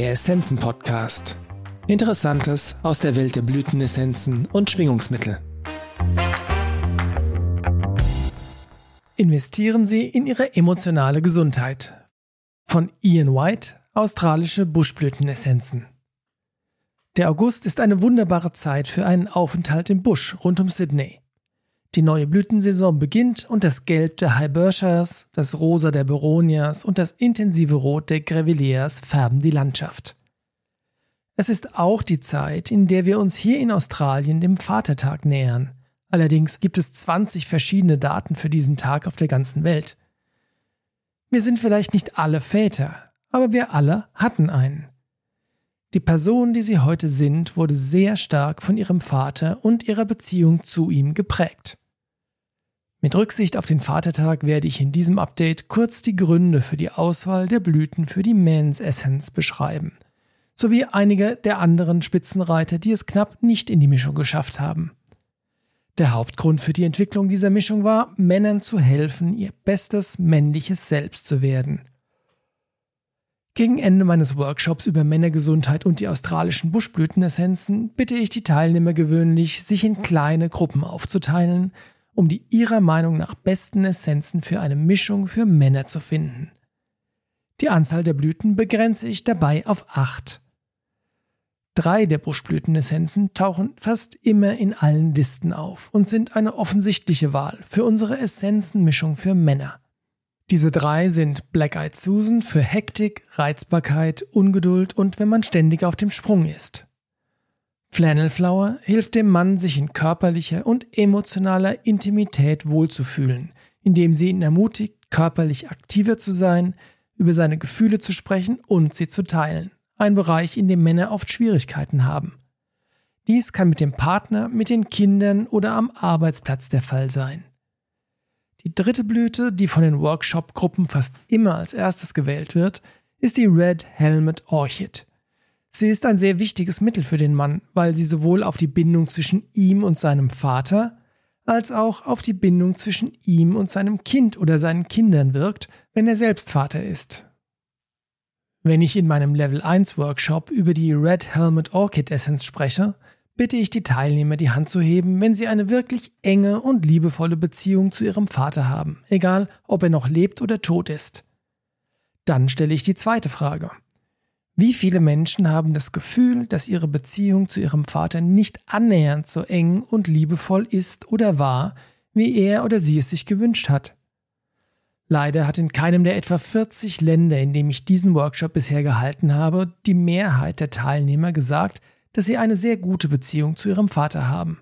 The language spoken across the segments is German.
Der Essenzen Podcast. Interessantes aus der Welt der Blütenessenzen und Schwingungsmittel. Investieren Sie in Ihre emotionale Gesundheit. Von Ian White, australische Buschblütenessenzen. Der August ist eine wunderbare Zeit für einen Aufenthalt im Busch rund um Sydney. Die neue Blütensaison beginnt und das Gelb der Hybertias, das Rosa der Beronias und das intensive Rot der Grevilleas färben die Landschaft. Es ist auch die Zeit, in der wir uns hier in Australien dem Vatertag nähern. Allerdings gibt es 20 verschiedene Daten für diesen Tag auf der ganzen Welt. Wir sind vielleicht nicht alle Väter, aber wir alle hatten einen. Die Person, die sie heute sind, wurde sehr stark von ihrem Vater und ihrer Beziehung zu ihm geprägt. Mit Rücksicht auf den Vatertag werde ich in diesem Update kurz die Gründe für die Auswahl der Blüten für die Mans Essence beschreiben, sowie einige der anderen Spitzenreiter, die es knapp nicht in die Mischung geschafft haben. Der Hauptgrund für die Entwicklung dieser Mischung war, Männern zu helfen, ihr bestes männliches Selbst zu werden. Gegen Ende meines Workshops über Männergesundheit und die australischen Buschblütenessenzen bitte ich die Teilnehmer gewöhnlich, sich in kleine Gruppen aufzuteilen um die ihrer Meinung nach besten Essenzen für eine Mischung für Männer zu finden. Die Anzahl der Blüten begrenze ich dabei auf acht. Drei der Buschblütenessenzen tauchen fast immer in allen Listen auf und sind eine offensichtliche Wahl für unsere Essenzenmischung für Männer. Diese drei sind Black Eyed Susan für Hektik, Reizbarkeit, Ungeduld und wenn man ständig auf dem Sprung ist. Flannelflower hilft dem Mann, sich in körperlicher und emotionaler Intimität wohlzufühlen, indem sie ihn ermutigt, körperlich aktiver zu sein, über seine Gefühle zu sprechen und sie zu teilen. Ein Bereich, in dem Männer oft Schwierigkeiten haben. Dies kann mit dem Partner, mit den Kindern oder am Arbeitsplatz der Fall sein. Die dritte Blüte, die von den Workshop-Gruppen fast immer als erstes gewählt wird, ist die Red Helmet Orchid. Sie ist ein sehr wichtiges Mittel für den Mann, weil sie sowohl auf die Bindung zwischen ihm und seinem Vater als auch auf die Bindung zwischen ihm und seinem Kind oder seinen Kindern wirkt, wenn er selbst Vater ist. Wenn ich in meinem Level 1 Workshop über die Red Helmet Orchid Essence spreche, bitte ich die Teilnehmer, die Hand zu heben, wenn sie eine wirklich enge und liebevolle Beziehung zu ihrem Vater haben, egal ob er noch lebt oder tot ist. Dann stelle ich die zweite Frage. Wie viele Menschen haben das Gefühl, dass ihre Beziehung zu ihrem Vater nicht annähernd so eng und liebevoll ist oder war, wie er oder sie es sich gewünscht hat? Leider hat in keinem der etwa 40 Länder, in dem ich diesen Workshop bisher gehalten habe, die Mehrheit der Teilnehmer gesagt, dass sie eine sehr gute Beziehung zu ihrem Vater haben.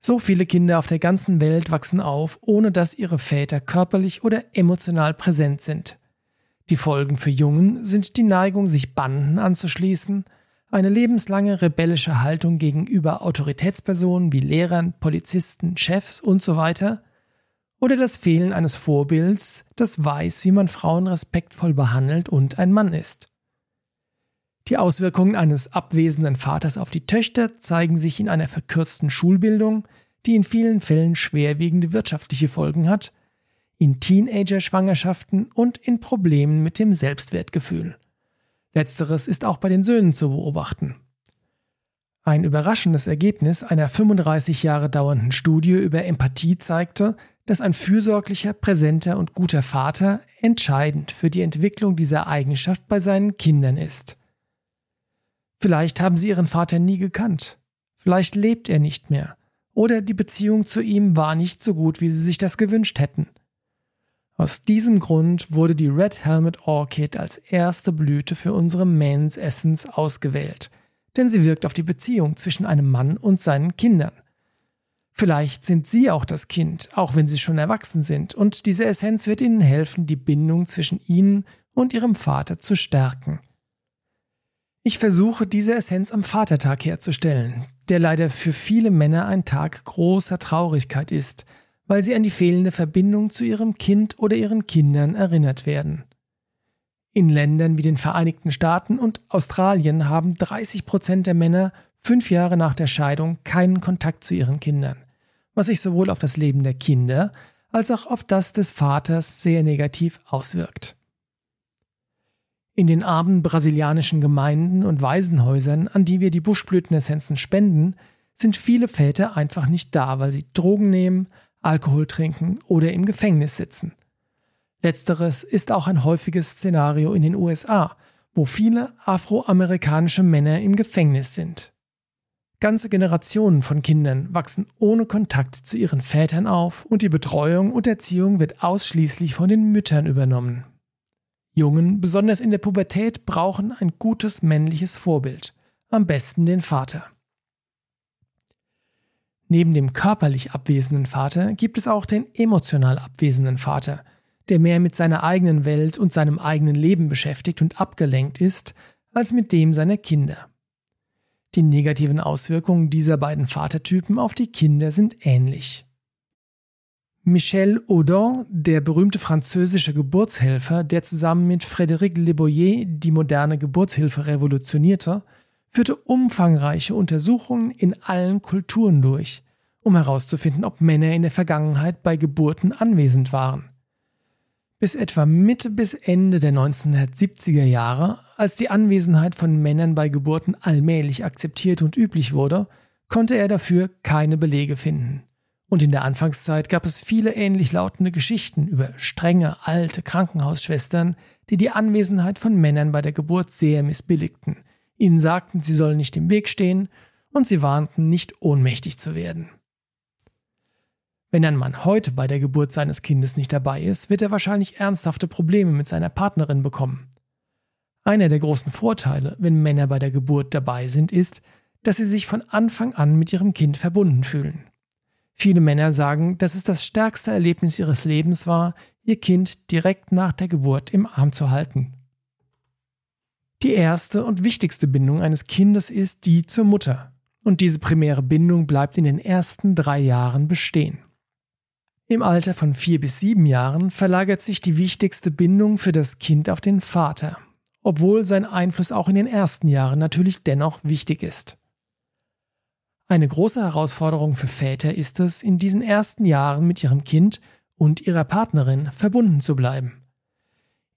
So viele Kinder auf der ganzen Welt wachsen auf, ohne dass ihre Väter körperlich oder emotional präsent sind. Die Folgen für Jungen sind die Neigung, sich Banden anzuschließen, eine lebenslange rebellische Haltung gegenüber Autoritätspersonen wie Lehrern, Polizisten, Chefs und so oder das Fehlen eines Vorbilds, das weiß, wie man Frauen respektvoll behandelt und ein Mann ist. Die Auswirkungen eines abwesenden Vaters auf die Töchter zeigen sich in einer verkürzten Schulbildung, die in vielen Fällen schwerwiegende wirtschaftliche Folgen hat in Teenager-Schwangerschaften und in Problemen mit dem Selbstwertgefühl. Letzteres ist auch bei den Söhnen zu beobachten. Ein überraschendes Ergebnis einer 35 Jahre dauernden Studie über Empathie zeigte, dass ein fürsorglicher, präsenter und guter Vater entscheidend für die Entwicklung dieser Eigenschaft bei seinen Kindern ist. Vielleicht haben sie ihren Vater nie gekannt. Vielleicht lebt er nicht mehr. Oder die Beziehung zu ihm war nicht so gut, wie sie sich das gewünscht hätten. Aus diesem Grund wurde die Red Helmet Orchid als erste Blüte für unsere Mans Essence ausgewählt, denn sie wirkt auf die Beziehung zwischen einem Mann und seinen Kindern. Vielleicht sind Sie auch das Kind, auch wenn Sie schon erwachsen sind, und diese Essenz wird Ihnen helfen, die Bindung zwischen Ihnen und Ihrem Vater zu stärken. Ich versuche, diese Essenz am Vatertag herzustellen, der leider für viele Männer ein Tag großer Traurigkeit ist – weil sie an die fehlende Verbindung zu ihrem Kind oder ihren Kindern erinnert werden. In Ländern wie den Vereinigten Staaten und Australien haben 30 Prozent der Männer fünf Jahre nach der Scheidung keinen Kontakt zu ihren Kindern, was sich sowohl auf das Leben der Kinder als auch auf das des Vaters sehr negativ auswirkt. In den armen brasilianischen Gemeinden und Waisenhäusern, an die wir die Buschblütenessenzen spenden, sind viele Väter einfach nicht da, weil sie Drogen nehmen, Alkohol trinken oder im Gefängnis sitzen. Letzteres ist auch ein häufiges Szenario in den USA, wo viele afroamerikanische Männer im Gefängnis sind. Ganze Generationen von Kindern wachsen ohne Kontakt zu ihren Vätern auf und die Betreuung und Erziehung wird ausschließlich von den Müttern übernommen. Jungen, besonders in der Pubertät, brauchen ein gutes männliches Vorbild, am besten den Vater. Neben dem körperlich abwesenden Vater gibt es auch den emotional abwesenden Vater, der mehr mit seiner eigenen Welt und seinem eigenen Leben beschäftigt und abgelenkt ist, als mit dem seiner Kinder. Die negativen Auswirkungen dieser beiden Vatertypen auf die Kinder sind ähnlich. Michel Audin, der berühmte französische Geburtshelfer, der zusammen mit Frédéric Le Boyer die moderne Geburtshilfe revolutionierte, führte umfangreiche Untersuchungen in allen Kulturen durch, um herauszufinden, ob Männer in der Vergangenheit bei Geburten anwesend waren. Bis etwa Mitte bis Ende der 1970er Jahre, als die Anwesenheit von Männern bei Geburten allmählich akzeptiert und üblich wurde, konnte er dafür keine Belege finden. Und in der Anfangszeit gab es viele ähnlich lautende Geschichten über strenge alte Krankenhausschwestern, die die Anwesenheit von Männern bei der Geburt sehr missbilligten, ihnen sagten, sie sollen nicht im Weg stehen, und sie warnten, nicht ohnmächtig zu werden. Wenn ein Mann heute bei der Geburt seines Kindes nicht dabei ist, wird er wahrscheinlich ernsthafte Probleme mit seiner Partnerin bekommen. Einer der großen Vorteile, wenn Männer bei der Geburt dabei sind, ist, dass sie sich von Anfang an mit ihrem Kind verbunden fühlen. Viele Männer sagen, dass es das stärkste Erlebnis ihres Lebens war, ihr Kind direkt nach der Geburt im Arm zu halten. Die erste und wichtigste Bindung eines Kindes ist die zur Mutter, und diese primäre Bindung bleibt in den ersten drei Jahren bestehen. Im Alter von vier bis sieben Jahren verlagert sich die wichtigste Bindung für das Kind auf den Vater, obwohl sein Einfluss auch in den ersten Jahren natürlich dennoch wichtig ist. Eine große Herausforderung für Väter ist es, in diesen ersten Jahren mit ihrem Kind und ihrer Partnerin verbunden zu bleiben.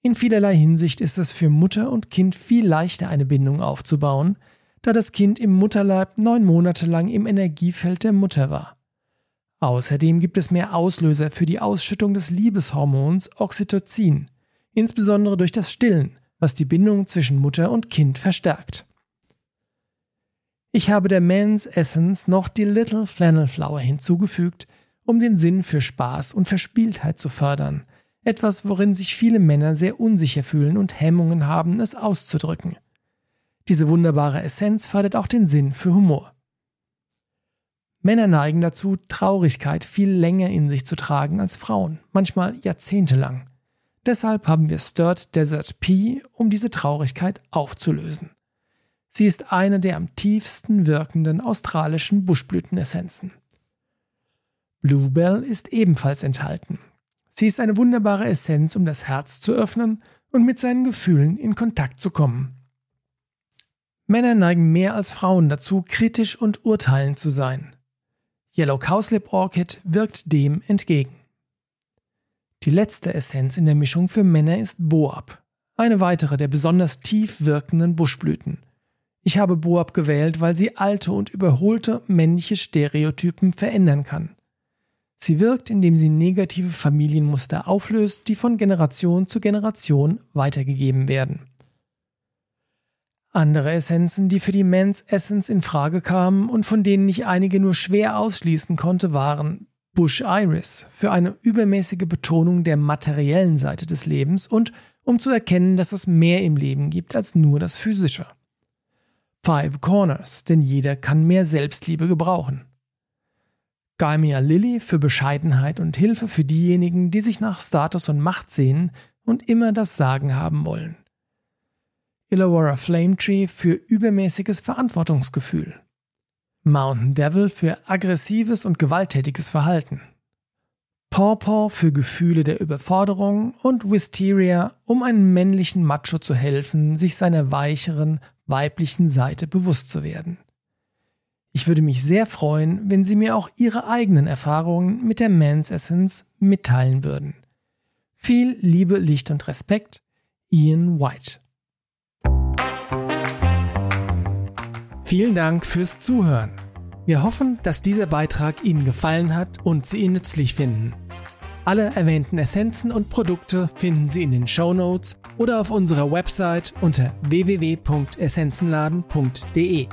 In vielerlei Hinsicht ist es für Mutter und Kind viel leichter, eine Bindung aufzubauen, da das Kind im Mutterleib neun Monate lang im Energiefeld der Mutter war. Außerdem gibt es mehr Auslöser für die Ausschüttung des Liebeshormons Oxytocin, insbesondere durch das Stillen, was die Bindung zwischen Mutter und Kind verstärkt. Ich habe der Man's Essence noch die Little Flannel Flower hinzugefügt, um den Sinn für Spaß und Verspieltheit zu fördern, etwas, worin sich viele Männer sehr unsicher fühlen und Hemmungen haben, es auszudrücken. Diese wunderbare Essenz fördert auch den Sinn für Humor. Männer neigen dazu, Traurigkeit viel länger in sich zu tragen als Frauen, manchmal jahrzehntelang. Deshalb haben wir Stirred Desert Pea, um diese Traurigkeit aufzulösen. Sie ist eine der am tiefsten wirkenden australischen Buschblütenessenzen. Bluebell ist ebenfalls enthalten. Sie ist eine wunderbare Essenz, um das Herz zu öffnen und mit seinen Gefühlen in Kontakt zu kommen. Männer neigen mehr als Frauen dazu, kritisch und urteilend zu sein. Yellow Cowslip Orchid wirkt dem entgegen. Die letzte Essenz in der Mischung für Männer ist Boab, eine weitere der besonders tief wirkenden Buschblüten. Ich habe Boab gewählt, weil sie alte und überholte männliche Stereotypen verändern kann. Sie wirkt, indem sie negative Familienmuster auflöst, die von Generation zu Generation weitergegeben werden. Andere Essenzen, die für die Men's Essence in Frage kamen und von denen ich einige nur schwer ausschließen konnte, waren Bush Iris für eine übermäßige Betonung der materiellen Seite des Lebens und um zu erkennen, dass es mehr im Leben gibt als nur das Physische. Five Corners, denn jeder kann mehr Selbstliebe gebrauchen. Gaimia Lily für Bescheidenheit und Hilfe für diejenigen, die sich nach Status und Macht sehnen und immer das Sagen haben wollen. Illawarra Flame Tree für übermäßiges Verantwortungsgefühl. Mountain Devil für aggressives und gewalttätiges Verhalten. Pawpaw für Gefühle der Überforderung und Wisteria, um einem männlichen Macho zu helfen, sich seiner weicheren, weiblichen Seite bewusst zu werden. Ich würde mich sehr freuen, wenn Sie mir auch Ihre eigenen Erfahrungen mit der Man's Essence mitteilen würden. Viel Liebe, Licht und Respekt, Ian White. Vielen Dank fürs Zuhören. Wir hoffen, dass dieser Beitrag Ihnen gefallen hat und Sie ihn nützlich finden. Alle erwähnten Essenzen und Produkte finden Sie in den Show Notes oder auf unserer Website unter www.essenzenladen.de.